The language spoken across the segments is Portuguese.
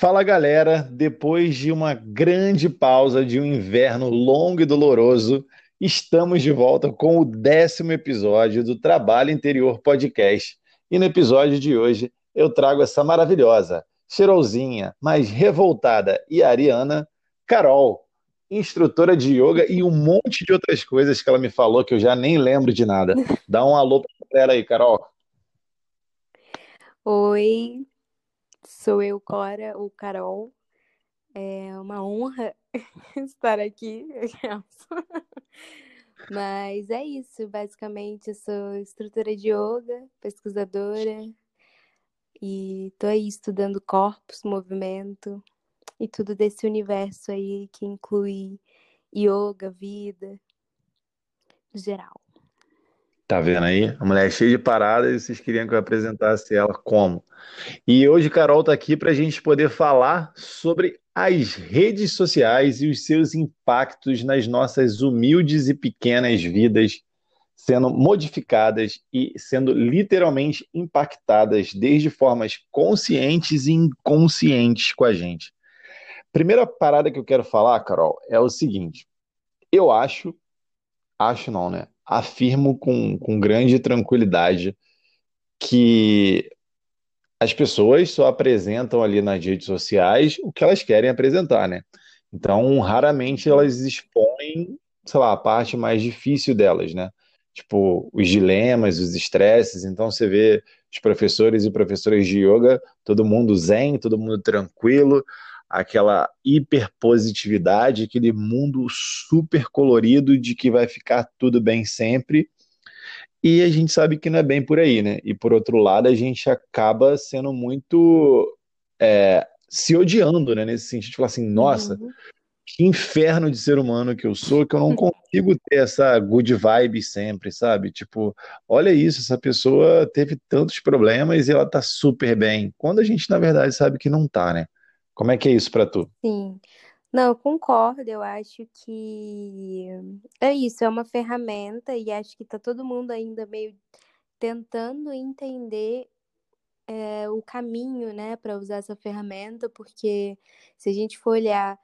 Fala galera, depois de uma grande pausa de um inverno longo e doloroso, estamos de volta com o décimo episódio do Trabalho Interior Podcast. E no episódio de hoje eu trago essa maravilhosa, cheirosinha, mas revoltada e ariana, Carol, instrutora de yoga e um monte de outras coisas que ela me falou que eu já nem lembro de nada. Dá um alô pra ela aí, Carol. Oi, sou eu, Cora, ou Carol. É uma honra estar aqui. Mas é isso, basicamente, eu sou instrutora de yoga, pesquisadora, e tô aí estudando corpos, movimento e tudo desse universo aí que inclui yoga, vida, no geral. Tá vendo aí? A mulher é cheia de paradas e vocês queriam que eu apresentasse ela como? E hoje Carol tá aqui para a gente poder falar sobre as redes sociais e os seus impactos nas nossas humildes e pequenas vidas, sendo modificadas e sendo literalmente impactadas desde formas conscientes e inconscientes com a gente. Primeira parada que eu quero falar, Carol, é o seguinte: eu acho, acho não, né? Afirmo com, com grande tranquilidade que as pessoas só apresentam ali nas redes sociais o que elas querem apresentar, né? Então, raramente elas expõem, sei lá, a parte mais difícil delas, né? Tipo, os dilemas, os estresses. Então, você vê os professores e professoras de yoga, todo mundo zen, todo mundo tranquilo, aquela hiperpositividade, aquele mundo super colorido de que vai ficar tudo bem sempre. E a gente sabe que não é bem por aí, né? E por outro lado, a gente acaba sendo muito é, se odiando, né? Nesse sentido, de falar assim, nossa, uhum. que inferno de ser humano que eu sou, que eu não consigo ter essa good vibe sempre, sabe? Tipo, olha isso, essa pessoa teve tantos problemas e ela tá super bem. Quando a gente, na verdade, sabe que não tá, né? Como é que é isso para tu? Sim. Não, eu concordo. Eu acho que é isso, é uma ferramenta e acho que tá todo mundo ainda meio tentando entender é, o caminho, né, para usar essa ferramenta, porque se a gente for olhar,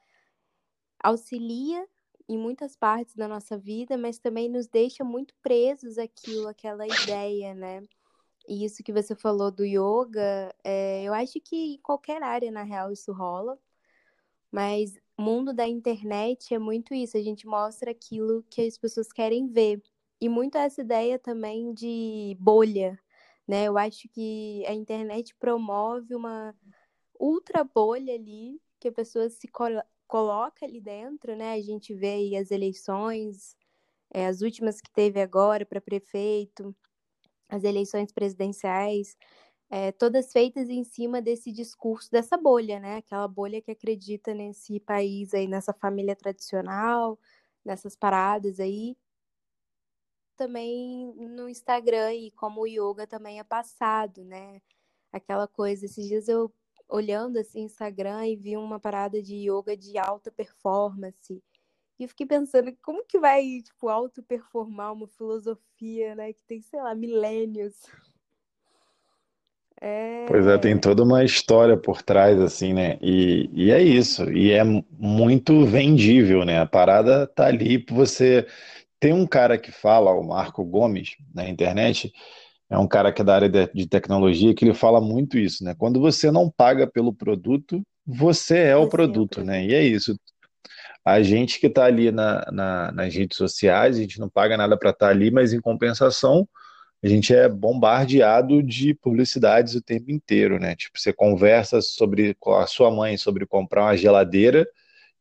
auxilia em muitas partes da nossa vida, mas também nos deixa muito presos aquilo, aquela ideia, né? E isso que você falou do yoga, é, eu acho que em qualquer área, na real, isso rola. Mas o mundo da internet é muito isso, a gente mostra aquilo que as pessoas querem ver. E muito essa ideia também de bolha, né? Eu acho que a internet promove uma ultra bolha ali, que a pessoa se colo coloca ali dentro, né? A gente vê aí as eleições, é, as últimas que teve agora para prefeito, as eleições presidenciais, é, todas feitas em cima desse discurso, dessa bolha, né? Aquela bolha que acredita nesse país aí, nessa família tradicional, nessas paradas aí. Também no Instagram e como o yoga também é passado, né? Aquela coisa, esses dias eu olhando assim Instagram e vi uma parada de yoga de alta performance e eu fiquei pensando, como que vai, tipo, auto-performar uma filosofia, né, que tem, sei lá, milênios? É... Pois é, tem toda uma história por trás, assim, né? E, e é isso. E é muito vendível, né? A parada tá ali você. Tem um cara que fala, o Marco Gomes, na internet, é um cara que é da área de, de tecnologia, que ele fala muito isso, né? Quando você não paga pelo produto, você é o você produto, é o produto. né? E é isso. A gente que está ali na, na, nas redes sociais, a gente não paga nada para estar tá ali, mas em compensação, a gente é bombardeado de publicidades o tempo inteiro, né? Tipo, você conversa sobre com a sua mãe sobre comprar uma geladeira,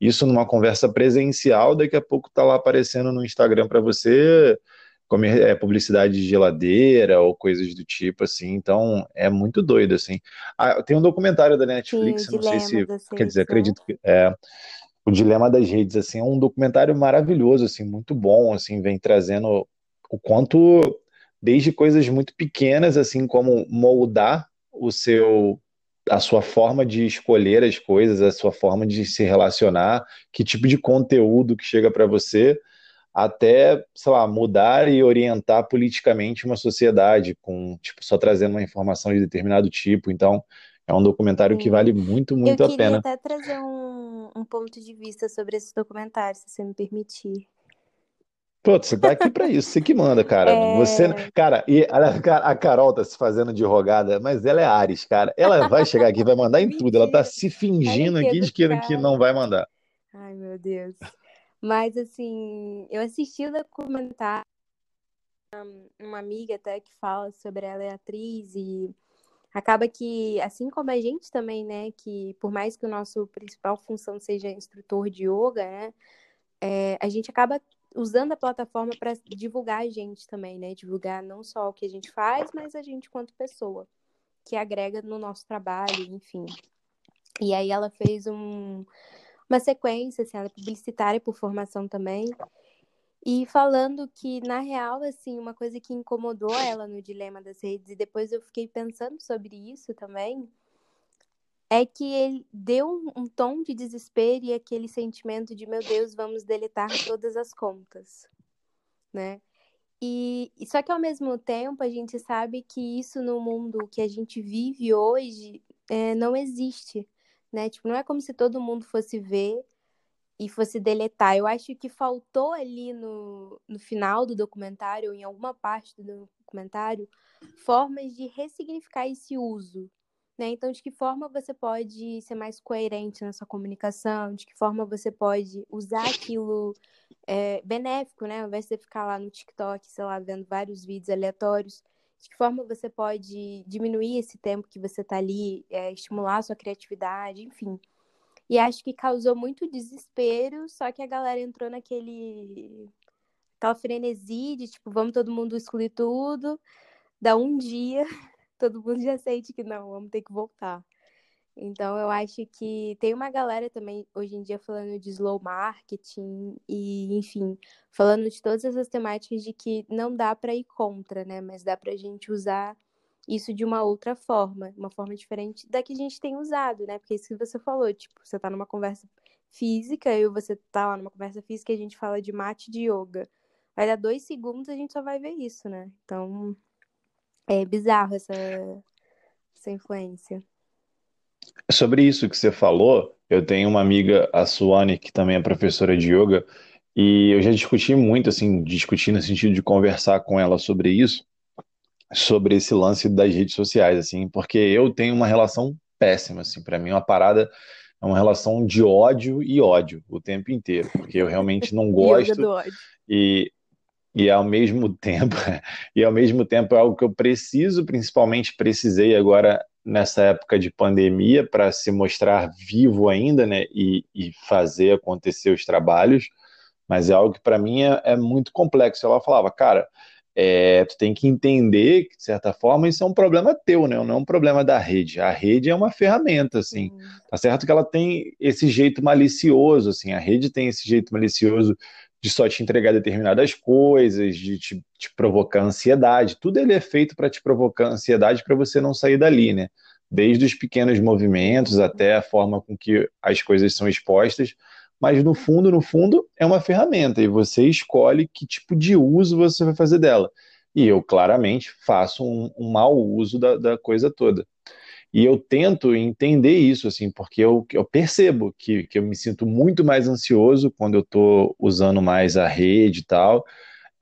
isso numa conversa presencial, daqui a pouco tá lá aparecendo no Instagram para você comer é, publicidade de geladeira ou coisas do tipo, assim. Então, é muito doido, assim. Ah, tem um documentário da Netflix, Sim, não sei se, quer dizer, acredito que é, o Dilema das Redes, assim, é um documentário maravilhoso, assim, muito bom, assim, vem trazendo o quanto, desde coisas muito pequenas, assim, como moldar o seu, a sua forma de escolher as coisas, a sua forma de se relacionar, que tipo de conteúdo que chega para você, até, sei lá, mudar e orientar politicamente uma sociedade, com, tipo, só trazendo uma informação de determinado tipo, então É um documentário que Sim. vale muito, Eu muito a queria pena. até trazer um, um ponto de vista sobre esse documentário, se você me permitir. Pô, você tá aqui pra isso, você que manda, cara. Você, É... cara, e a, Carol tá se fazendo de rogada, mas ela é Ares, cara. Ela vai chegar aqui, vai mandar em tudo. Ela tá se fingindo que aqui de que, que não vai mandar. Ai, meu Deus. Mas, assim, eu assisti o documentário, uma amiga até que fala sobre ela é atriz e acaba que, assim como a gente também, né, que por mais que o nosso principal função seja instrutor de yoga, né, é, a gente acaba usando a plataforma para divulgar a gente também, né, divulgar não só o que a gente faz, mas a gente quanto pessoa, que agrega no nosso trabalho, enfim. E aí ela fez um, uma sequência, assim, ela é publicitária por formação também, e falando que, na real, assim, uma coisa que incomodou ela no dilema das redes, e depois eu fiquei pensando sobre isso também, é que ele deu um, tom de desespero e aquele sentimento de, meu Deus, vamos deletar todas as contas, né? E só que ao mesmo tempo a gente sabe que isso no mundo que a gente vive hoje é, não existe, né? Tipo, não é como se todo mundo fosse ver e fosse deletar. Eu acho que faltou ali no, no final do documentário, ou em alguma parte do documentário, formas de ressignificar esse uso. Né? Então, de que forma você pode ser mais coerente na sua comunicação, de que forma você pode usar aquilo é, benéfico, né? Ao invés de você ficar lá no TikTok, sei lá, vendo vários vídeos aleatórios, de que forma você pode diminuir esse tempo que você está ali, é, estimular a sua criatividade, enfim. E acho que causou muito desespero, só que a galera entrou naquele aquela frenesi de tipo, vamos todo mundo excluir tudo, dá um dia, todo mundo já sente que não, vamos ter que voltar. Então eu acho que tem uma galera também hoje em dia falando de slow marketing e, enfim, falando de todas essas temáticas de que não dá para ir contra, né? Mas dá pra gente usar isso de uma outra forma, uma forma diferente da que a gente tem usado, né? Porque isso que você falou, tipo, você tá numa conversa física, e você tá lá numa conversa física e a gente fala de mate de yoga. Vai dar dois segundos a gente só vai ver isso, né? Então é bizarro essa, essa influência. Sobre isso que você falou, eu tenho uma amiga, a Suane, que também é professora de yoga, e eu já discuti muito, assim, discuti no sentido de conversar com ela sobre isso, sobre esse lance das redes sociais, assim, porque eu tenho uma relação péssima, assim, para mim uma parada, é uma relação de ódio e ódio o tempo inteiro, porque eu realmente não gosto e e ao mesmo tempo, e ao mesmo tempo é algo que eu preciso, principalmente precisei agora nessa época de pandemia para se mostrar vivo ainda, né, e, e fazer acontecer os trabalhos, mas é algo que para mim é, é muito complexo. Ela falava, cara, é, tu tem que entender que, de certa forma, isso é um problema teu, né? Não é um problema da rede. A rede é uma ferramenta, assim. Sim. Tá certo que ela tem esse jeito malicioso, assim. A rede tem esse jeito malicioso de só te entregar determinadas coisas, de te, te provocar ansiedade. Tudo ele é feito para te provocar ansiedade para você não sair dali, né? Desde os pequenos movimentos até a forma com que as coisas são expostas mas no fundo, no fundo, é uma ferramenta e você escolhe que tipo de uso você vai fazer dela. E eu claramente faço um, um mau uso da, da, coisa toda. E eu tento entender isso, assim, porque eu, eu percebo que, que eu me sinto muito mais ansioso quando eu estou usando mais a rede e tal.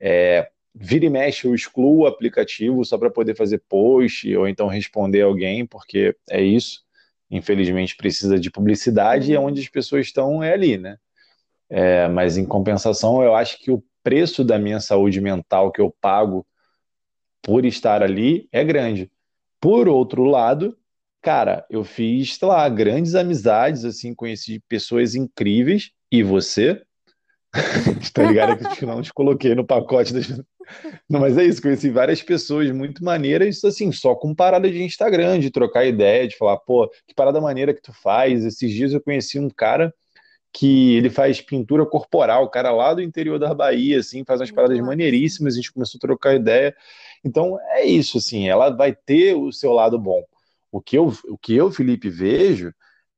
É, vira e mexe, eu excluo o aplicativo só para poder fazer post ou então responder alguém, porque é isso infelizmente precisa de publicidade e onde as pessoas estão é ali, né? É, mas em compensação, eu acho que o preço da minha saúde mental que eu pago por estar ali é grande. Por outro lado, cara, eu fiz, sei lá, grandes amizades, assim, conheci pessoas incríveis, e você? tá ligado que eu não te coloquei no pacote das, não, mas é isso, conheci várias pessoas muito maneiras, assim, só com parada de Instagram, de trocar ideia, de falar, pô, que parada maneira que tu faz. Esses dias eu conheci um cara que ele faz pintura corporal, o cara lá do interior da Bahia, assim, faz umas paradas maneiríssimas, a gente começou a trocar ideia. Então, é isso, assim, ela vai ter o seu lado bom. O que eu, o que eu Felipe, vejo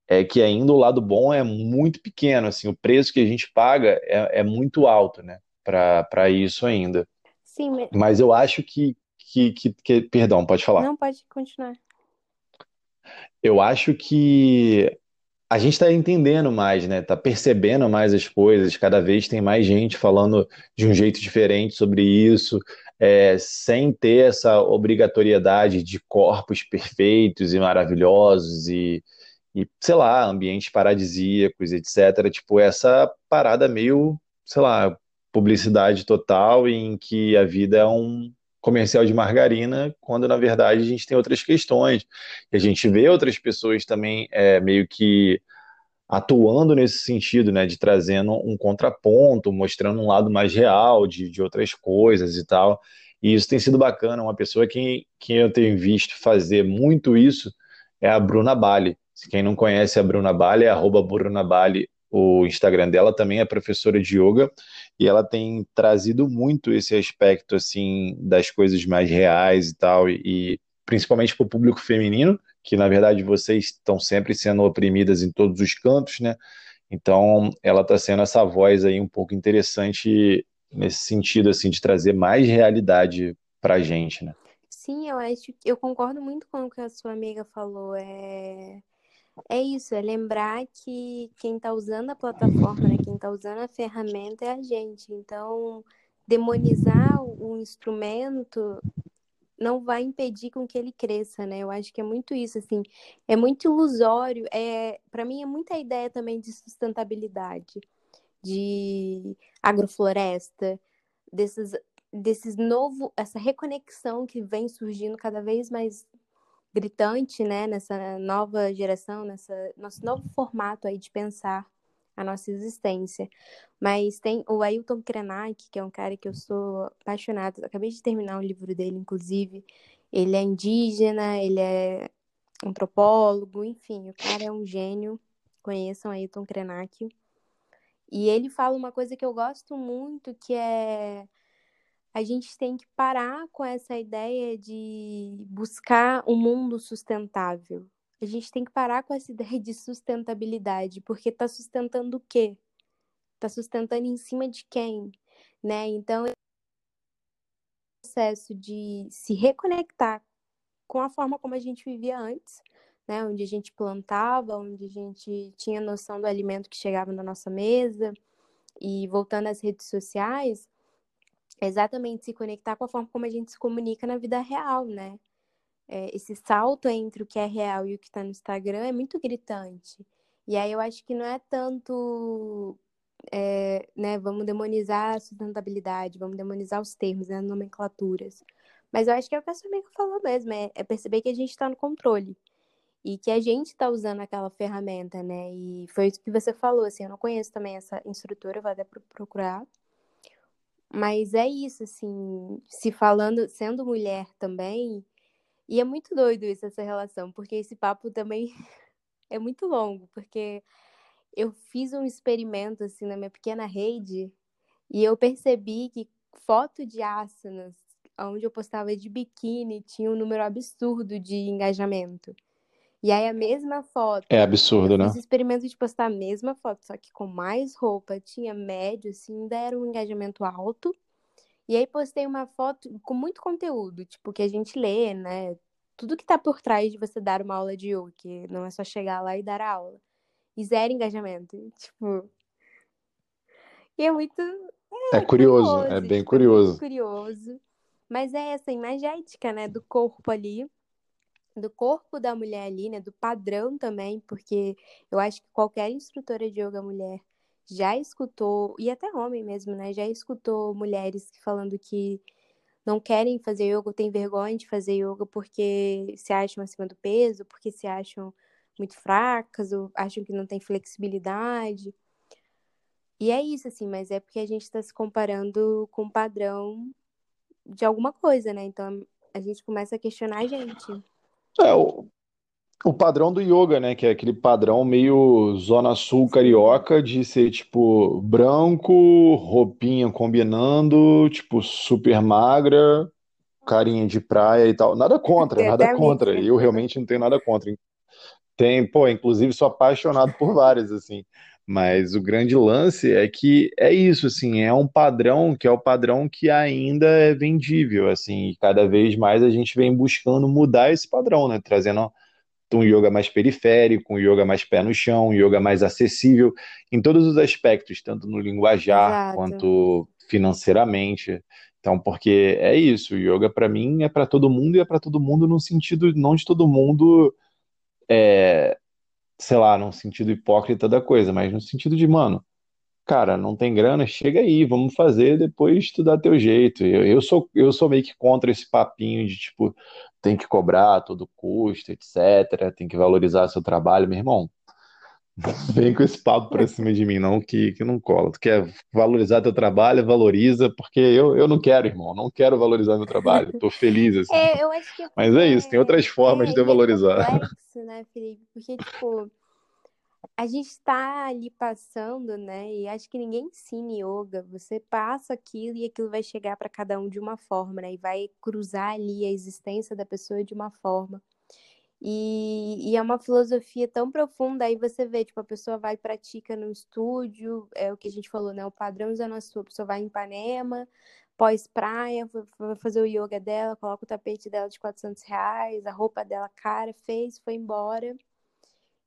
é que ainda o lado bom é muito pequeno, assim, o preço que a gente paga é, é muito alto, né, para isso ainda. Sim, mas... mas eu acho que, que, que, que, Perdão, pode falar. Não, pode continuar. Eu acho que a gente está entendendo mais, né? Tá percebendo mais as coisas. Cada vez tem mais gente falando de um jeito diferente sobre isso, é, sem ter essa obrigatoriedade de corpos perfeitos e maravilhosos e, e, sei lá, ambientes paradisíacos, etc. Tipo, essa parada meio, sei lá, publicidade total em que a vida é um comercial de margarina, quando na verdade a gente tem outras questões. E a gente vê outras pessoas também é, meio que atuando nesse sentido, né, de trazendo um contraponto, mostrando um lado mais real de, de outras coisas e tal. E isso tem sido bacana. Uma pessoa que, que eu tenho visto fazer muito isso é a Bruna Bali. Quem não conhece a Bruna Bali, é arroba Bruna Bali, o Instagram dela também é professora de yoga e ela tem trazido muito esse aspecto assim das coisas mais reais e tal e, principalmente para o público feminino que na verdade vocês estão sempre sendo oprimidas em todos os cantos né? Então ela está sendo essa voz aí um pouco interessante nesse sentido assim de trazer mais realidade para a gente né? Sim eu acho eu concordo muito com o que a sua amiga falou é é isso, é lembrar que quem está usando a plataforma, né, quem está usando a ferramenta é a gente. Então, demonizar o instrumento não vai impedir com que ele cresça, né? Eu acho que é muito isso, assim, é muito ilusório. É, para mim é muita ideia também de sustentabilidade, de agrofloresta, desses desses novo, essa reconexão que vem surgindo cada vez mais gritante, né, nessa nova geração, nessa nosso novo formato aí de pensar a nossa existência. Mas tem o Ailton Krenak, que é um cara que eu sou apaixonada, acabei de terminar o livro dele, inclusive. Ele é indígena, ele é antropólogo, enfim, o cara é um gênio. Conheçam Ailton Krenak. E ele fala uma coisa que eu gosto muito, que é a gente tem que parar com essa ideia de buscar um mundo sustentável. A gente tem que parar com essa ideia de sustentabilidade, porque está sustentando o quê? Está sustentando em cima de quem? Né? Então, o processo de se reconectar com a forma como a gente vivia antes, né? onde a gente plantava, onde a gente tinha noção do alimento que chegava na nossa mesa, e voltando às redes sociais, exatamente se conectar com a forma como a gente se comunica na vida real, né? É, esse salto entre o que é real e o que está no Instagram é muito gritante. E aí eu acho que não é tanto, é, né, vamos demonizar a sustentabilidade, vamos demonizar os termos, né, as nomenclaturas. Mas eu acho que é o que a amiga falou mesmo, é, é perceber que a gente está no controle. E que a gente está usando aquela ferramenta, né? E foi isso que você falou, assim, eu não conheço também essa instrutora, vou até procurar. Mas é isso, assim, se falando, sendo mulher também, e é muito doido isso, essa relação, porque esse papo também é muito longo, porque eu fiz um experimento, assim, na minha pequena rede, e eu percebi que foto de asanas, onde eu postava de biquíni, tinha um número absurdo de engajamento. E aí a mesma foto. É absurdo, eu né? Fiz experimento de postar a mesma foto, só que com mais roupa, tinha médio, assim, ainda era um engajamento alto. E aí postei uma foto com muito conteúdo, tipo, que a gente lê, né? Tudo que tá por trás de você dar uma aula de yoga, que não é só chegar lá e dar a aula. E zero engajamento, tipo. E é muito. É, é curioso, curioso, é bem tipo, curioso. É curioso. Mas é essa imagética, né, do corpo ali do corpo da mulher ali, né, do padrão também, porque eu acho que qualquer instrutora de yoga mulher já escutou, e até homem mesmo, né, já escutou mulheres falando que não querem fazer yoga, têm vergonha de fazer yoga porque se acham acima do peso, porque se acham muito fracas, ou acham que não tem flexibilidade. E é isso, assim, mas é porque a gente está se comparando com o padrão de alguma coisa, né? Então a gente começa a questionar a gente. É, o, o padrão do yoga, né? Que é aquele padrão meio zona sul carioca de ser, tipo, branco, roupinha combinando, tipo, super magra, carinha de praia e tal. Nada contra, Tem nada contra. missa. Eu realmente não tenho nada contra. Tem, pô, inclusive sou apaixonado por várias, assim. Mas o grande lance é que é isso, assim, é um padrão que é o padrão que ainda é vendível, assim, e cada vez mais a gente vem buscando mudar esse padrão, né? Trazendo um yoga mais periférico, um yoga mais pé no chão, um yoga mais acessível em todos os aspectos, tanto no linguajar Exato. quanto financeiramente. Então, porque é isso, o yoga para mim é para todo mundo e é para todo mundo no sentido não de todo mundo é, sei lá, num sentido hipócrita da coisa, mas no sentido de, mano, cara, não tem grana, chega aí, vamos fazer, depois tu dá teu jeito. Eu, eu sou, eu sou meio que contra esse papinho de, tipo, tem que cobrar a todo custo, etc., tem que valorizar seu trabalho, meu irmão. Vem com esse papo pra cima de mim, não, que, que não cola. Tu quer valorizar teu trabalho, valoriza, porque eu, eu não quero, irmão, não quero valorizar meu trabalho. Tô feliz, assim. É, eu acho que é Mas é isso, tem outras formas é, de eu é valorizar. complexo, né, Felipe? Porque, tipo, a gente está ali passando, né? E acho que ninguém ensina yoga. Você passa aquilo e aquilo vai chegar para cada um de uma forma, né? E vai cruzar ali a existência da pessoa de uma forma. E, e é uma filosofia tão profunda, aí você vê, tipo, a pessoa vai e pratica no estúdio, é o que a gente falou, né? O padrão da nossa a pessoa vai em Ipanema, pós-praia, vai fazer o yoga dela, coloca o tapete dela de 400 reais, a roupa dela cara, fez, foi embora.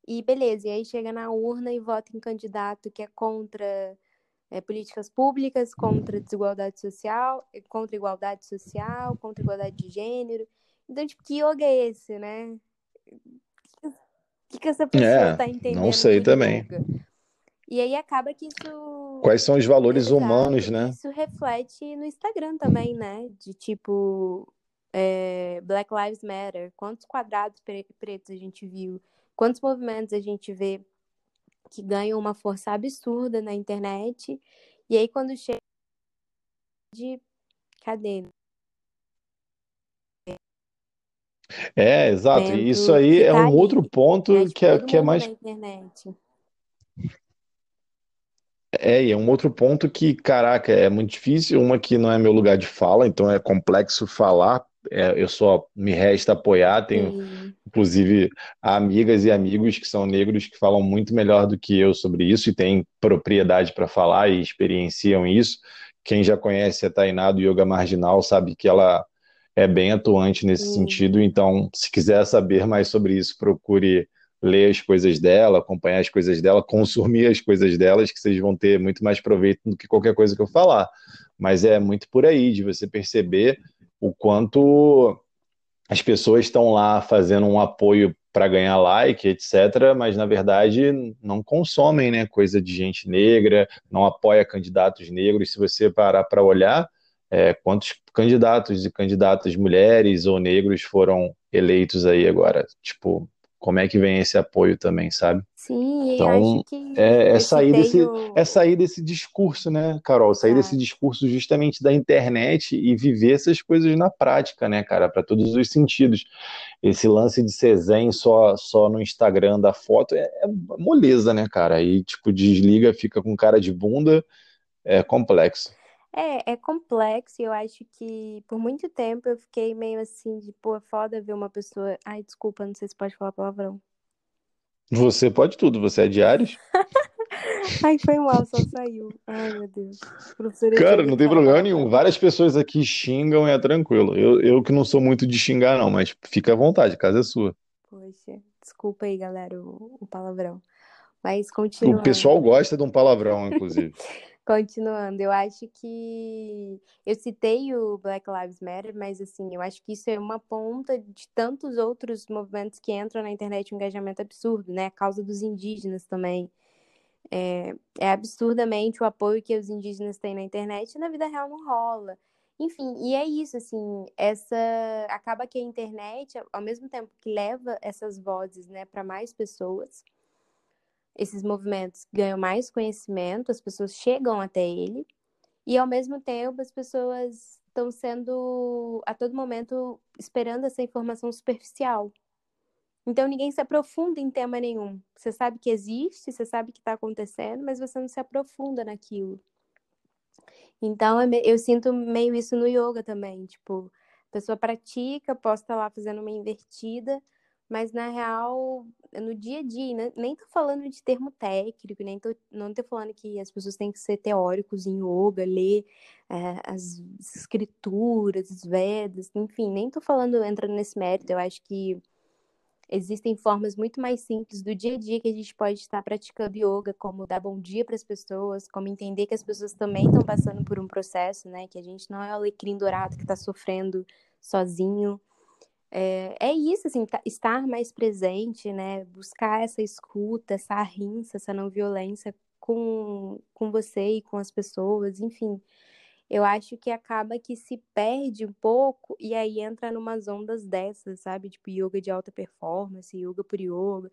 E beleza, e aí chega na urna e vota em candidato que é contra é, políticas públicas, contra desigualdade social, contra igualdade social, contra igualdade de gênero. Então, tipo, que yoga é esse, né? O que, que essa pessoa É, está entendendo não sei também. E aí acaba que isso. Quais são os valores Exato, humanos, né? isso reflete no Instagram também, né? De tipo, é, Black Lives Matter. Quantos quadrados pre- pretos a gente viu? Quantos movimentos a gente vê que ganham uma força absurda na internet? E aí, quando chega de. Cadê? É, exato. E isso aí é tá um outro ponto que é, que é mais. É, e é um outro ponto que, caraca, é muito difícil. Uma que não é meu lugar de fala, então é complexo falar. É, eu só me resta apoiar. Tenho, Sim, inclusive, amigas e amigos que são negros que falam muito melhor do que eu sobre isso e têm propriedade para falar e experienciam isso. Quem já conhece a Tainá do Yoga Marginal sabe que ela é bem atuante nesse sim. sentido. Então, se quiser saber mais sobre isso, procure ler as coisas dela, acompanhar as coisas dela, consumir as coisas delas, que vocês vão ter muito mais proveito do que qualquer coisa que eu falar. Mas é muito por aí, de você perceber o quanto as pessoas estão lá fazendo um apoio para ganhar like, etc., mas na verdade não consomem, né, coisa de gente negra, não apoia candidatos negros. Se você parar para olhar, é, quantos candidatos e candidatas mulheres ou negros foram eleitos aí agora? Tipo, como é que vem esse apoio também, sabe? Sim, Então, é, é sair desse, é sair desse discurso, né, Carol? Sair desse Exato. discurso justamente da internet e viver essas coisas na prática, né, cara? Para todos os sentidos. Esse lance de ser zen só, só no Instagram da foto é, é moleza, né, cara? Aí, tipo, desliga, fica com cara de bunda, é complexo. É, é complexo e eu acho que por muito tempo eu fiquei meio assim de, pô, é foda ver uma pessoa. Ai, desculpa, não sei se pode falar palavrão. Você pode tudo, você é de Ares? Ai, foi mal, só saiu. Ai, meu Deus. Professora de Cara, não tem problema nenhum. Várias pessoas aqui xingam e é tranquilo. Eu, eu que não sou muito de xingar, não, mas fica à vontade, a casa é sua. Poxa, desculpa aí, galera, o, o palavrão. Mas O continuando. pessoal gosta de um palavrão, inclusive. Continuando, eu acho que eu citei o Black Lives Matter, mas assim, eu acho que isso é uma ponta de tantos outros movimentos que entram na internet, um engajamento absurdo, né? A causa dos indígenas também. É, é absurdamente o apoio que os indígenas têm na internet e na vida real não rola. Enfim, e é isso, assim, essa acaba que a internet, ao mesmo tempo que leva essas vozes, né, para mais pessoas, esses movimentos ganham mais conhecimento, as pessoas chegam até ele, e ao mesmo tempo as pessoas estão sendo a todo momento esperando essa informação superficial. Então ninguém se aprofunda em tema nenhum. Você sabe que existe, você sabe que está acontecendo, mas você não se aprofunda naquilo. Então eu sinto meio isso no yoga também. Tipo, a pessoa pratica, posta lá fazendo uma invertida, mas na real, no dia a dia, né? nem tô falando de termo técnico, nem tô, não tô falando que as pessoas têm que ser teóricos em yoga, ler é, as escrituras, os Vedas, enfim, nem tô falando entrando nesse mérito. Eu acho que existem formas muito mais simples do dia a dia que a gente pode estar praticando yoga, como dar bom dia para as pessoas, como entender que as pessoas também estão passando por um processo, né? Que a gente não é o alecrim dourado que está sofrendo sozinho. É, é isso, assim, tá, estar mais presente, né? Buscar essa escuta, essa rinça, essa não violência com, com você e com as pessoas, enfim eu acho que acaba que se perde um pouco e aí entra numas ondas dessas, sabe? Tipo, yoga de alta performance, yoga por yoga.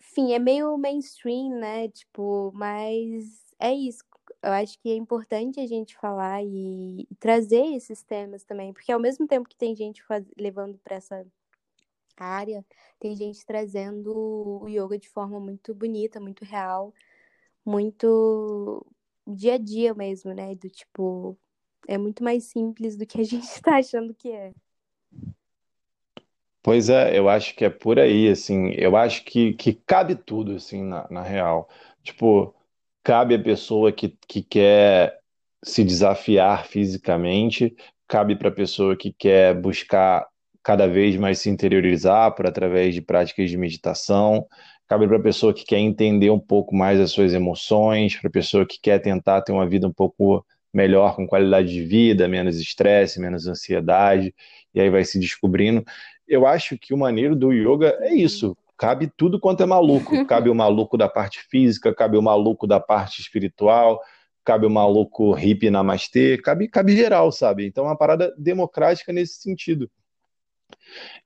Enfim, é meio mainstream, né? Tipo, mas é isso. Eu acho que é importante a gente falar e, trazer esses temas também, porque ao mesmo tempo que tem gente faz... levando para essa área, tem gente trazendo o yoga de forma muito bonita, muito real, muito dia a dia mesmo, né? Do tipo, é muito mais simples do que a gente está achando que é. Pois é, eu acho que é por aí, assim, eu acho que, que cabe tudo, assim, na, na real. Tipo, cabe a pessoa que, que quer se desafiar fisicamente, cabe para a pessoa que quer buscar cada vez mais se interiorizar por através de práticas de meditação, cabe para a pessoa que quer entender um pouco mais as suas emoções, para a pessoa que quer tentar ter uma vida um pouco melhor, com qualidade de vida, menos estresse, menos ansiedade, e aí vai se descobrindo. Eu acho que o maneiro do yoga é isso. Cabe tudo quanto é maluco. Cabe o maluco da parte física, cabe o maluco da parte espiritual, cabe o maluco hippie namastê, cabe, cabe geral, sabe? Então é uma parada democrática nesse sentido.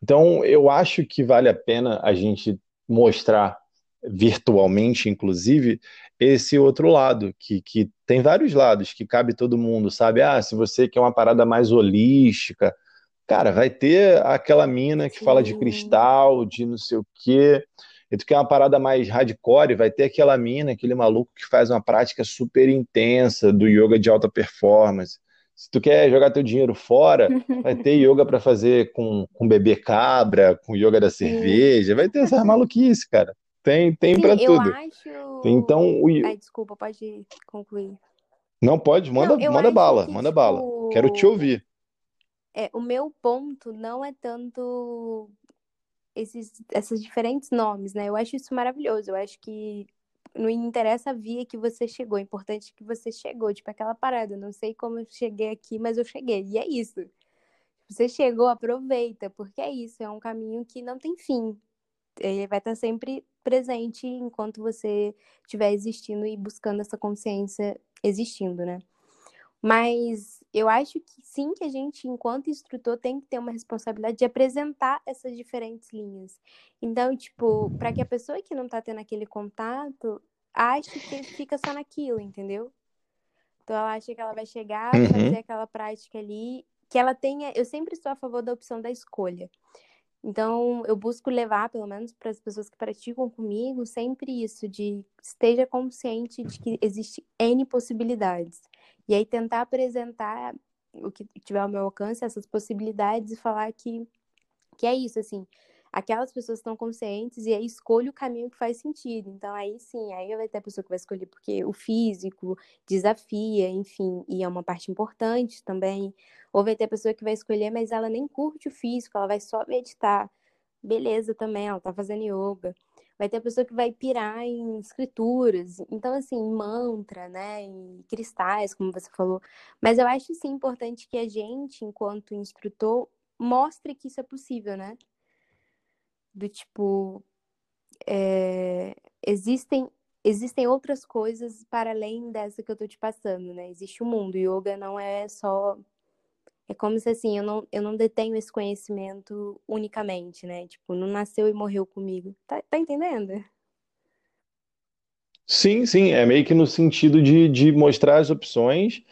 Então eu acho que vale a pena a gente mostrar virtualmente, inclusive, esse outro lado, que, que tem vários lados, que cabe todo mundo, sabe? Ah, se você quer uma parada mais holística, cara, vai ter aquela mina que Sim. fala de cristal, de não sei o quê. E tu quer uma parada mais hardcore, vai ter aquela mina, aquele maluco que faz uma prática super intensa do yoga de alta performance. Se tu quer jogar teu dinheiro fora, vai ter yoga para fazer com, com bebê cabra, com yoga da cerveja, vai ter essas maluquices, cara. Tem, tem para tudo. Acho... Então, o... Ai, desculpa, pode concluir. Não pode, manda, não, manda bala, que, manda tipo... bala. Quero te ouvir. É, o meu ponto não é tanto esses, esses diferentes nomes, né? Eu acho isso maravilhoso. Eu acho que não interessa a via que você chegou, é importante que você chegou, tipo aquela parada, não sei como eu cheguei aqui, mas eu cheguei, e é isso. Você chegou, aproveita, porque é isso, é um caminho que não tem fim. Ele vai estar sempre presente enquanto você estiver existindo e buscando essa consciência existindo, né? Mas eu acho que sim, que a gente, enquanto instrutor, tem que ter uma responsabilidade de apresentar essas diferentes linhas. Então, tipo, para que a pessoa que não tá tendo aquele contato ache que fica só naquilo, entendeu? Então ela acha que ela vai chegar, uhum. fazer aquela prática ali, que ela tenha. Eu sempre estou a favor da opção da escolha. Então, eu busco levar, pelo menos para as pessoas que praticam comigo, sempre isso, de esteja consciente de que existe N possibilidades. E aí tentar apresentar o que tiver ao meu alcance, essas possibilidades, e falar que, que é isso, assim, aquelas pessoas estão conscientes e aí escolhe o caminho que faz sentido. Então, aí sim, aí vai ter a pessoa que vai escolher porque o físico desafia, enfim, e é uma parte importante também. Ou vai ter a pessoa que vai escolher, mas ela nem curte o físico, ela vai só meditar. Beleza também, ela tá fazendo yoga. Vai ter a pessoa que vai pirar em escrituras. Então, assim, mantra, né? Em cristais, como você falou. Mas eu acho sim importante que a gente, enquanto instrutor, mostre que isso é possível, né? Do tipo, é, existem existem outras coisas para além dessa que eu tô te passando, né? Existe o um mundo. Yoga não é só é como se assim, eu não, eu não detenho esse conhecimento unicamente, né? Tipo, não nasceu e morreu comigo. Tá, tá entendendo? Sim, sim, é meio que no sentido de, de mostrar as opções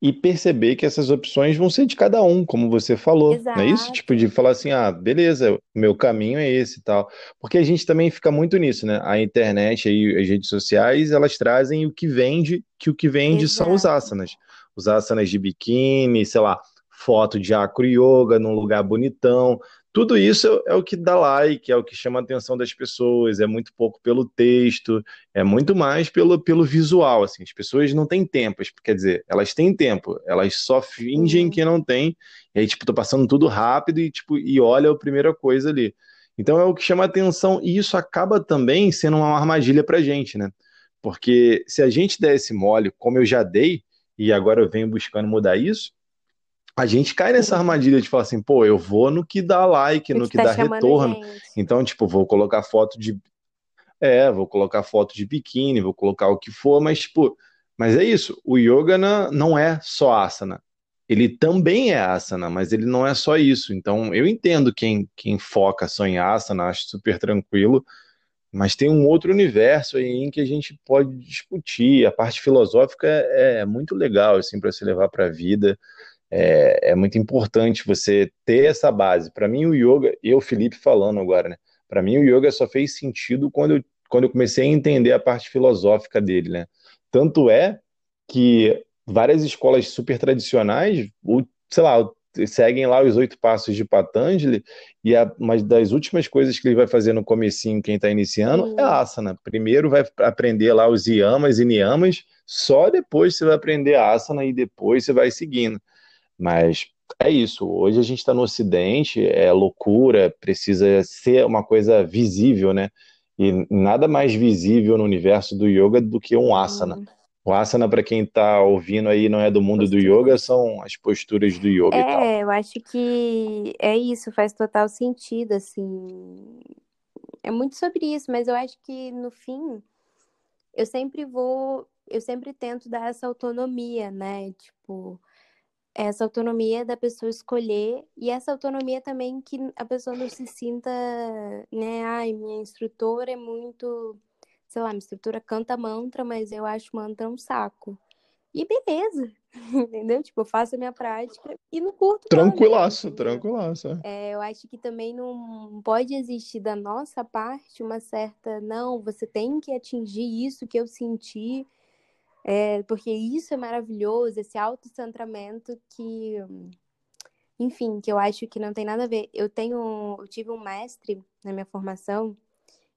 e perceber que essas opções vão ser de cada um, como você falou, Exato. não é isso? Tipo, de falar assim, ah, beleza, meu caminho é esse e tal. Porque a gente também fica muito nisso, né? A internet e as redes sociais, elas trazem o que vende, que o que vende Exato. são os asanas. Os asanas de biquíni, sei lá, foto de acro yoga num lugar bonitão. Tudo isso é o que dá like, é o que chama a atenção das pessoas, é muito pouco pelo texto, é muito mais pelo, pelo visual, assim. As pessoas não têm tempo, quer dizer, elas têm tempo, elas só fingem que não têm, e aí, tipo, tô passando tudo rápido e, tipo, e olha a primeira coisa ali. Então é o que chama atenção e isso acaba também sendo uma armadilha para a gente, né? Porque se a gente der esse mole, como eu já dei, e agora eu venho buscando mudar isso, a gente cai nessa armadilha de falar assim, pô, eu vou no que dá like, no que, que tá dá retorno. Então, tipo, vou colocar foto de. É, vou colocar foto de biquíni, vou colocar o que for, mas, tipo, mas é isso. O yoga não é só asana. Ele também é asana, mas ele não é só isso. Então, eu entendo quem, quem foca só em asana, acho super tranquilo, mas tem um outro universo aí em que a gente pode discutir. A parte filosófica é, é muito legal, assim, para se levar para a vida é, é muito importante você ter essa base. Para mim, o yoga, eu, Felipe, falando agora, né? Para mim, o yoga só fez sentido quando eu, quando eu comecei a entender a parte filosófica dele, né? Tanto é que várias escolas super tradicionais, sei lá, seguem lá os oito passos de Patanjali e a, uma das últimas coisas que ele vai fazer no comecinho, quem está iniciando, é uhum. é asana. Primeiro vai aprender lá os yamas e niyamas, só depois você vai aprender asana e depois você vai seguindo. Mas é isso. Hoje a gente está no Ocidente, é loucura, precisa ser uma coisa visível, né? E nada mais visível no universo do yoga do que um asana. Uhum. O asana, para quem está ouvindo aí, não é do mundo do yoga, são as posturas do yoga é, e tal. É, eu acho que é isso, faz total sentido, assim. É muito sobre isso, mas eu acho que no fim, eu sempre vou, eu sempre tento dar essa autonomia, né? Tipo, essa autonomia da pessoa escolher e essa autonomia também que a pessoa não se sinta, né, ai, minha instrutora é muito, sei lá, minha instrutora canta mantra, mas eu acho mantra um saco. E beleza, entendeu? Tipo, eu faço a minha prática e não curto. Tranquilaço, tranquilaço. É. é, eu acho que também não pode existir da nossa parte uma certa, não, você tem que atingir isso que eu senti é, porque isso é maravilhoso, esse autocentramento que, enfim, que eu acho que não tem nada a ver. Eu tenho, eu tive um mestre na minha formação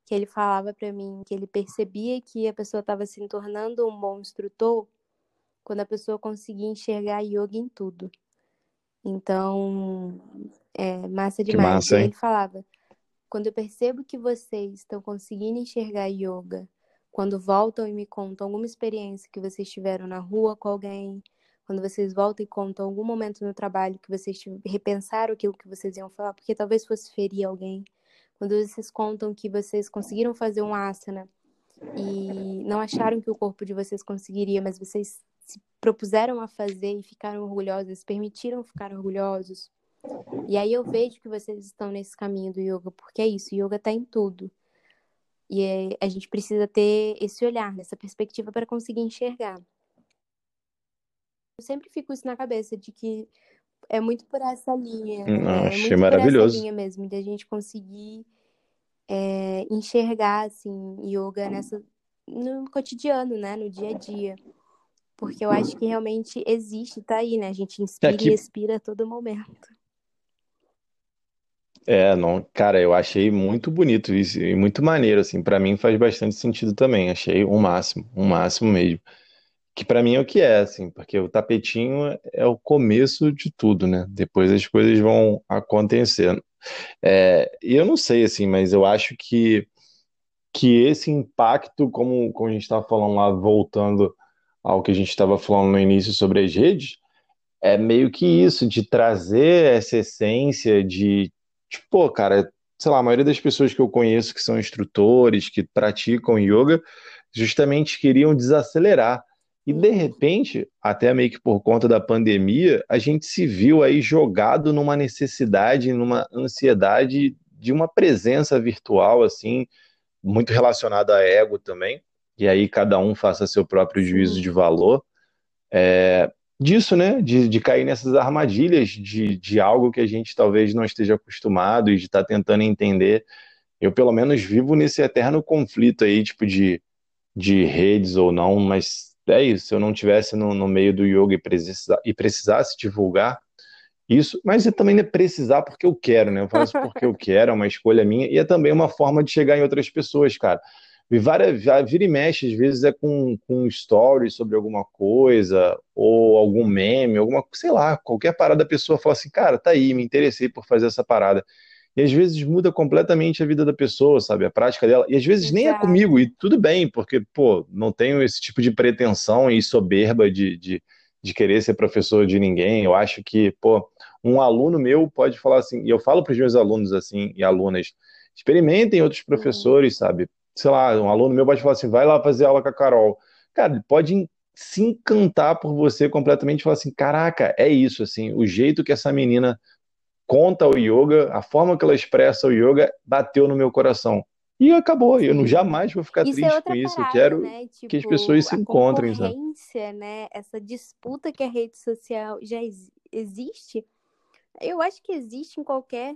que ele falava para mim que ele percebia que a pessoa estava se tornando um bom instrutor quando a pessoa conseguia enxergar yoga em tudo. Então, é massa demais. Massa, ele falava: quando eu percebo que vocês estão conseguindo enxergar yoga quando voltam e me contam alguma experiência que vocês tiveram na rua com alguém, quando vocês voltam e contam algum momento no trabalho que vocês repensaram aquilo que vocês iam falar, porque talvez fosse ferir alguém, quando vocês contam que vocês conseguiram fazer um asana e não acharam que o corpo de vocês conseguiria, mas vocês se propuseram a fazer e ficaram orgulhosos, permitiram ficar orgulhosos. E aí eu vejo que vocês estão nesse caminho do yoga, porque é isso, yoga está em tudo. E é, a gente precisa ter esse olhar, essa perspectiva para conseguir enxergar. Eu sempre fico isso na cabeça, de que é muito por essa linha. Hum, é, achei muito maravilhoso. Por essa linha mesmo, de a gente conseguir é, enxergar, assim, yoga nessa, no cotidiano, né? No dia a dia. Porque eu acho que realmente existe, tá aí, né? A gente inspira é que... e expira a todo momento. É, não, cara, eu achei muito bonito isso e muito maneiro, assim, para mim faz bastante sentido também, achei o máximo, o máximo mesmo. Que para mim é o que é, assim, porque o tapetinho é o começo de tudo, né? Depois as coisas vão acontecendo. É, e eu não sei, assim, mas eu acho que, que esse impacto, como, como a gente estava falando lá, voltando ao que a gente estava falando no início sobre as redes, é meio que isso, de trazer essa essência de Tipo, cara, sei lá, a maioria das pessoas que eu conheço que são instrutores, que praticam yoga, justamente queriam desacelerar. E de repente, até meio que por conta da pandemia, a gente se viu aí jogado numa necessidade, numa ansiedade de uma presença virtual, assim, muito relacionada a ego também. E aí cada um faça seu próprio juízo de valor. É, disso, né? De, de cair nessas armadilhas de, de algo que a gente talvez não esteja acostumado e de estar tá tentando entender. Eu, pelo menos, vivo nesse eterno conflito aí, tipo, de, de redes ou não, mas é isso. Se eu não tivesse no, no meio do yoga e, precisa, e precisasse divulgar isso, mas é também é precisar porque eu quero, né? Eu faço porque eu quero, é uma escolha minha e é também uma forma de chegar em outras pessoas, cara. E várias, vira e mexe, às vezes é com, com stories sobre alguma coisa, ou algum meme, alguma, sei lá, qualquer parada, a pessoa fala assim, cara, tá aí, me interessei por fazer essa parada. e às vezes muda completamente a vida da pessoa, sabe? A prática dela. E às vezes Exato. nem é comigo, e tudo bem, porque, pô, não tenho esse tipo de pretensão e soberba de, de, de querer ser professor de ninguém. Eu acho que, pô, um aluno meu pode falar assim, e eu falo para os meus alunos assim, e alunas, experimentem outros professores, sabe? Sei lá, um aluno meu pode falar assim, vai lá fazer aula com a Carol. Cara, ele pode se encantar por você completamente, falar assim, caraca, é isso, assim, o jeito que essa menina conta o yoga, a forma que ela expressa o yoga bateu no meu coração. E acabou, eu não jamais vou ficar isso é triste é com isso. Parada, eu quero né? tipo, que as tipo, pessoas se encontrem. Concorrência, né? Essa disputa que a rede social já existe, eu acho que existe em qualquer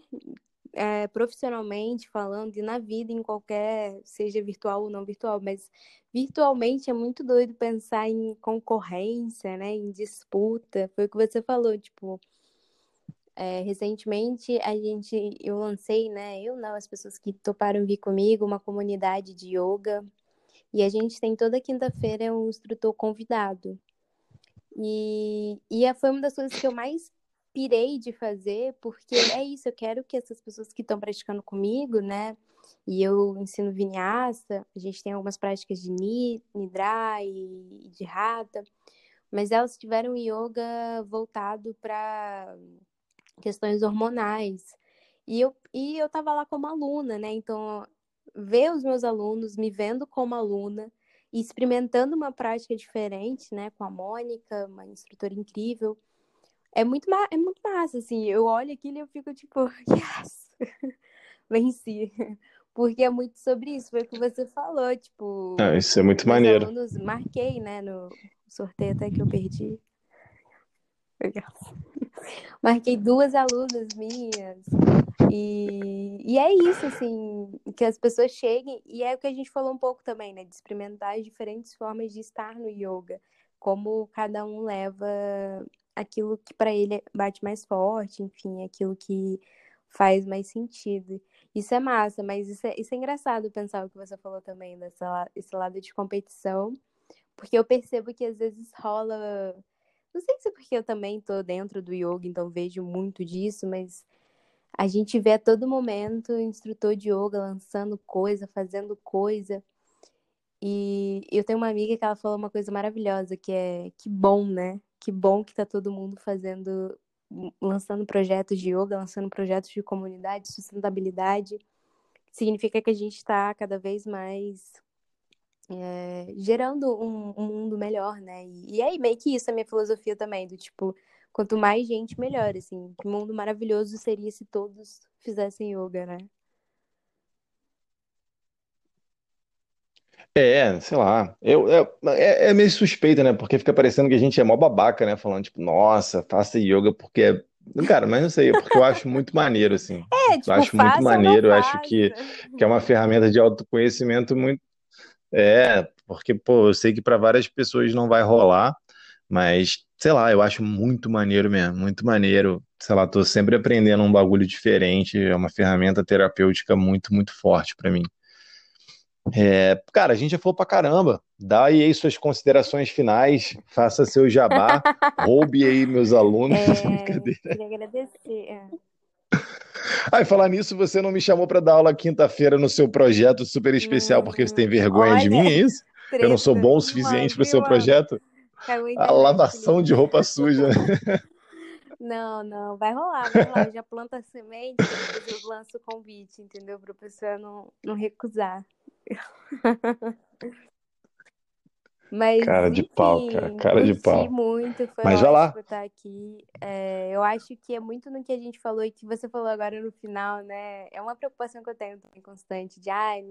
é, profissionalmente falando e na vida em qualquer, seja virtual ou não virtual, mas virtualmente é muito doido pensar em concorrência, né, em disputa. Foi o que você falou, tipo, é, recentemente a gente, eu lancei, né, eu não, as pessoas que toparam vir comigo, uma comunidade de yoga, e a gente tem toda quinta-feira um instrutor convidado. E, e foi uma das coisas que eu mais pirei de fazer, porque é isso, eu quero que essas pessoas que estão praticando comigo, né? E eu ensino vinyasa, a gente tem algumas práticas de nidra e de rata, mas elas tiveram yoga voltado para questões hormonais. E eu, e eu tava lá como aluna, né? Então, ver os meus alunos me vendo como aluna e experimentando uma prática diferente, né? Com a Mônica, uma instrutora incrível é muito, é muito massa, assim. Eu olho aquilo e eu fico tipo, yes! Venci. Porque é muito sobre isso, foi o que você falou, tipo. Ah, isso é muito maneiro. Alunos, marquei, né, no sorteio até que eu perdi. Marquei duas alunas minhas. E, e é isso, assim, que as pessoas cheguem, e é o que a gente falou um pouco também, né? De experimentar as diferentes formas de estar no yoga, como cada um leva aquilo que para ele bate mais forte, enfim, aquilo que faz mais sentido. Isso é massa, mas isso é, isso é engraçado pensar o que você falou também, dessa, esse lado de competição, porque eu percebo que às vezes rola. Não sei se é porque eu também tô dentro do yoga, então vejo muito disso, mas a gente vê a todo momento o instrutor de yoga lançando coisa, fazendo coisa. E eu tenho uma amiga que ela falou uma coisa maravilhosa, que é que bom, né? Que bom que tá todo mundo fazendo, lançando projetos de yoga, lançando projetos de comunidade, sustentabilidade. Significa que a gente está cada vez mais é, gerando um, um, mundo melhor, né? E, e aí, meio que isso é a minha filosofia também, do tipo, quanto mais gente, melhor, assim. Que mundo maravilhoso seria se todos fizessem yoga, né? É, sei lá. Eu, eu- é, é meio suspeita, né? Porque fica parecendo que a gente é mó babaca, né? Falando, tipo, nossa, faça yoga porque é. Cara, mas não sei, é porque eu acho muito maneiro, assim. É, Eu tipo, acho muito faça ou não maneiro, eu acho que, faça. que é uma ferramenta de autoconhecimento muito. É, porque, pô, eu sei que para várias pessoas não vai rolar, mas, sei lá, eu acho muito maneiro mesmo, muito maneiro. Sei lá, tô sempre aprendendo um bagulho diferente, é uma ferramenta terapêutica muito, muito forte para mim. É, cara, a gente já falou pra caramba. Dá aí suas considerações finais, faça seu jabá, roube aí meus alunos. É, queria agradecer. É. E falar nisso, você não me chamou para dar aula quinta-feira no seu projeto super especial porque você tem vergonha Olha, de mim, é isso? Eu não sou bom o suficiente para o seu projeto? A lavação de roupa suja. Não, não, vai rolar, vai rolar. Já planta a semente, depois eu lanço o convite, entendeu? Para o pessoal não, não recusar. Mas, cara de enfim, pau, cara, cara de pau. muito, foi Mas vai lá. estar aqui. É, eu acho que é muito no que a gente falou e que você falou agora no final, né? É uma preocupação que eu tenho também constante de, ai,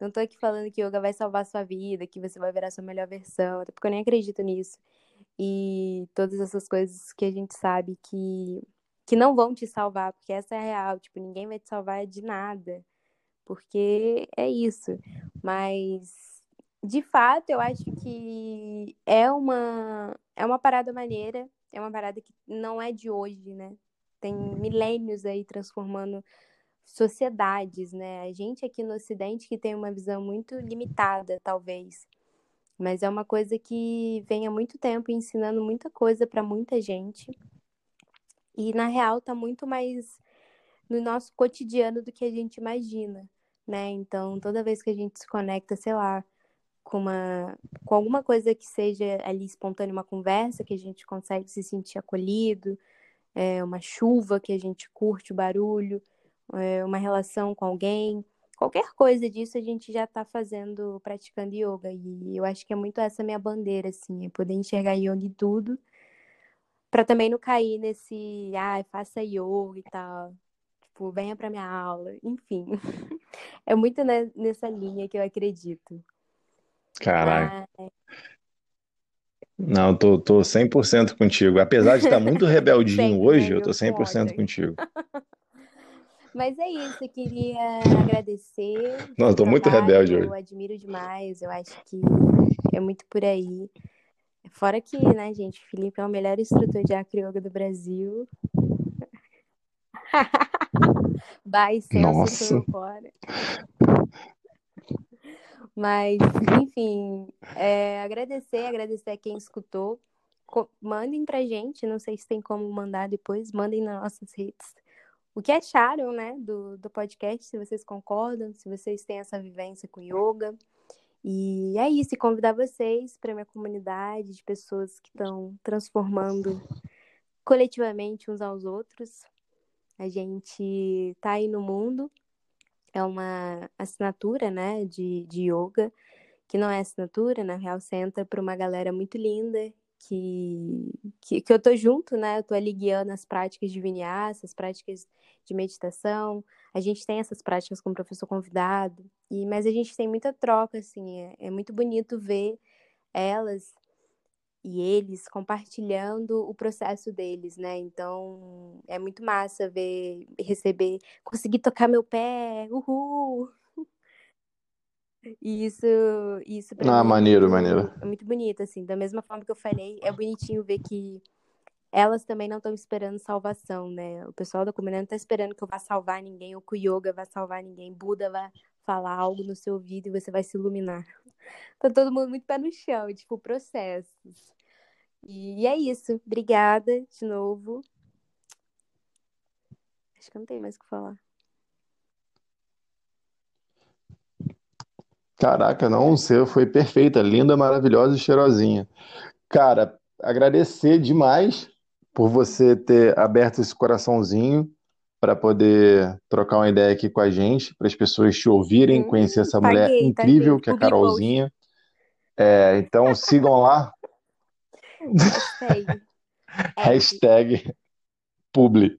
não tô aqui falando que yoga vai salvar a sua vida, que você vai virar a sua melhor versão, até porque eu nem acredito nisso. E todas essas coisas que a gente sabe que, que não vão te salvar, porque essa é a real, tipo, ninguém vai te salvar de nada porque é isso. Mas, de fato, eu acho que é uma, é uma parada maneira, é uma parada que não é de hoje, né? Tem milênios aí transformando sociedades, né? A gente aqui no Ocidente que tem uma visão muito limitada, talvez. Mas é uma coisa que vem há muito tempo ensinando muita coisa para muita gente. E na real tá muito mais no nosso cotidiano do que a gente imagina, né? Então, toda vez que a gente se conecta, sei lá, com uma com alguma coisa que seja ali espontânea, uma conversa que a gente consegue se sentir acolhido, é, uma chuva que a gente curte o barulho, é, uma relação com alguém, qualquer coisa disso a gente já está fazendo, praticando yoga. E eu acho que é muito essa minha bandeira, assim, é poder enxergar yoga em tudo, para também não cair nesse, ah, faça yoga e tal. Tipo, venha para minha aula, enfim. É muito nessa linha que eu acredito. Caraca. Mas... Não, tô, tô 100% contigo. Apesar de estar muito rebeldinho hoje, eu tô 100% contigo. Mas é isso, eu queria agradecer. Não, eu tô muito rebelde hoje. Eu admiro demais, eu acho que é muito por aí. Fora que, né, gente, o Felipe é o melhor instrutor de acro do Brasil. Vai, Nossa. fora. Mas, enfim, é, agradecer, agradecer a quem escutou. Co mandem pra gente, não sei se tem como mandar depois, mandem nas nossas redes o que acharam, né, do, do podcast, se vocês concordam, se vocês têm essa vivência com yoga. E é isso, e convidar vocês para minha comunidade de pessoas que estão transformando coletivamente uns aos outros. A gente tá aí no mundo, é uma assinatura, né, de, de yoga, que não é assinatura, na real, você entra para uma galera muito linda que, que, que, eu tô junto, né? Eu tô ali guiando as práticas de vinyasa, as práticas de meditação. A gente tem essas práticas com o professor convidado, e mas a gente tem muita troca, assim. É, é muito bonito ver elas e eles compartilhando o processo deles, né? Então é muito massa ver, receber, conseguir tocar meu pé, uhul! E isso, isso pra ah, mim maneiro, é muito, maneiro. É muito bonito, assim. Da mesma forma que eu falei, é bonitinho ver que elas também não estão esperando salvação, né? O pessoal da comunidade não está esperando que eu vá salvar ninguém, ou que o yoga vai salvar ninguém. Buda vai falar algo no seu ouvido e você vai se iluminar. Tá todo mundo muito pé no chão, tipo, processos. E é isso. Obrigada de novo. Acho que não tem mais o que falar. Caraca, não, seu foi perfeita, linda, maravilhosa e cheirosinha. Cara, agradecer demais por você ter aberto esse coraçãozinho para poder trocar uma ideia aqui com a gente, para as pessoas te ouvirem, hum, conhecer essa paguei, mulher incrível que é a Carolzinha. É, então sigam lá. Hashtag. Hashtag publi.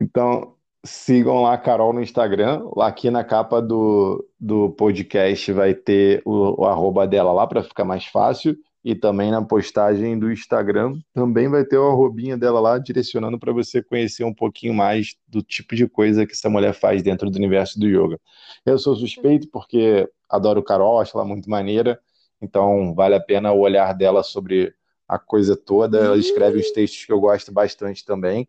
Então, sigam lá a Carol no Instagram. Aqui na capa do, do podcast vai ter o, o arroba dela lá para ficar mais fácil. E também na postagem do Instagram também vai ter o arrobinha dela lá, direcionando para você conhecer um pouquinho mais do tipo de coisa que essa mulher faz dentro do universo do yoga. Eu sou suspeito porque adoro Carol, acho ela muito maneira, então vale a pena o olhar dela sobre a coisa toda. Ela escreve os textos que eu gosto bastante também.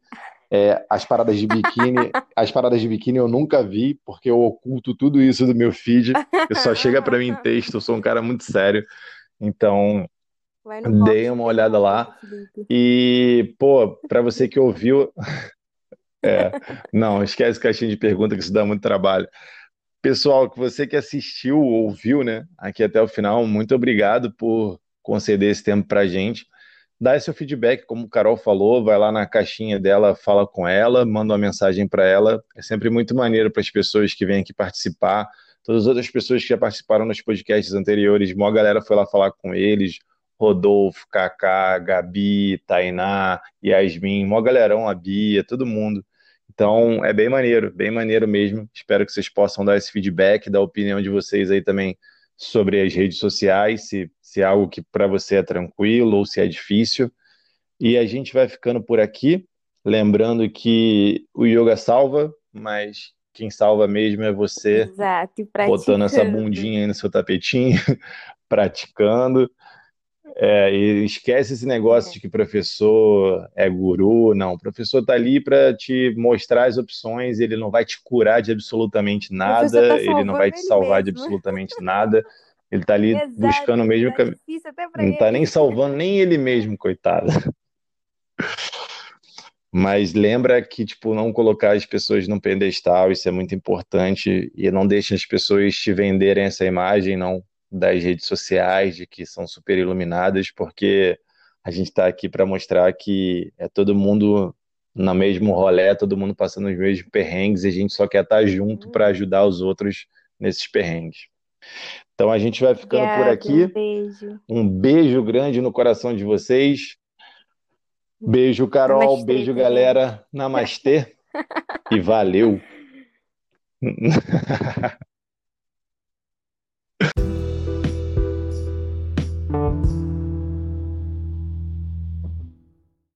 É, as paradas de biquíni, as paradas de biquíni eu nunca vi, porque eu oculto tudo isso do meu feed. Eu só chega para mim texto, eu sou um cara muito sério. Então, dei uma olhada lá. E, pô, para você que ouviu, é, não, esquece caixinha de pergunta que isso dá muito trabalho. Pessoal, que você que assistiu, ouviu, né, aqui até o final, muito obrigado por conceder esse tempo pra gente dá seu feedback, como o Carol falou, vai lá na caixinha dela, fala com ela, manda uma mensagem para ela. É sempre muito maneiro para as pessoas que vêm aqui participar. Todas as outras pessoas que já participaram nos podcasts anteriores, uma galera foi lá falar com eles. Rodolfo, Kaká, Gabi, Tainá, Yasmin, mó galerão, a Bia, todo mundo. Então é bem maneiro, bem maneiro mesmo. Espero que vocês possam dar esse feedback, dar a opinião de vocês aí também sobre as redes sociais, se, se é algo que para você é tranquilo ou se é difícil. E a gente vai ficando por aqui, lembrando que o yoga salva, mas quem salva mesmo é você Exato, botando essa bundinha aí no seu tapetinho, praticando. É, e esquece esse negócio é. de que professor é guru, não. O professor está ali para te mostrar as opções, ele não vai te curar de absolutamente nada, tá ele não vai te salvar de absolutamente nada. Ele está ali Exato, buscando mesmo. Tá não está nem salvando nem ele mesmo, coitado. Mas lembra que, tipo, não colocar as pessoas num pedestal, isso é muito importante, e não deixe as pessoas te venderem essa imagem, não, das redes sociais, de que são super iluminadas, porque a gente está aqui para mostrar que é todo mundo no mesmo rolê, todo mundo passando os mesmos perrengues, e a gente só quer estar tá junto para ajudar os outros nesses perrengues. Então a gente vai ficando Obrigada, por aqui. Um beijo. Um beijo grande no coração de vocês. Beijo, Carol. Namastê, beijo, galera. Namastê. e valeu.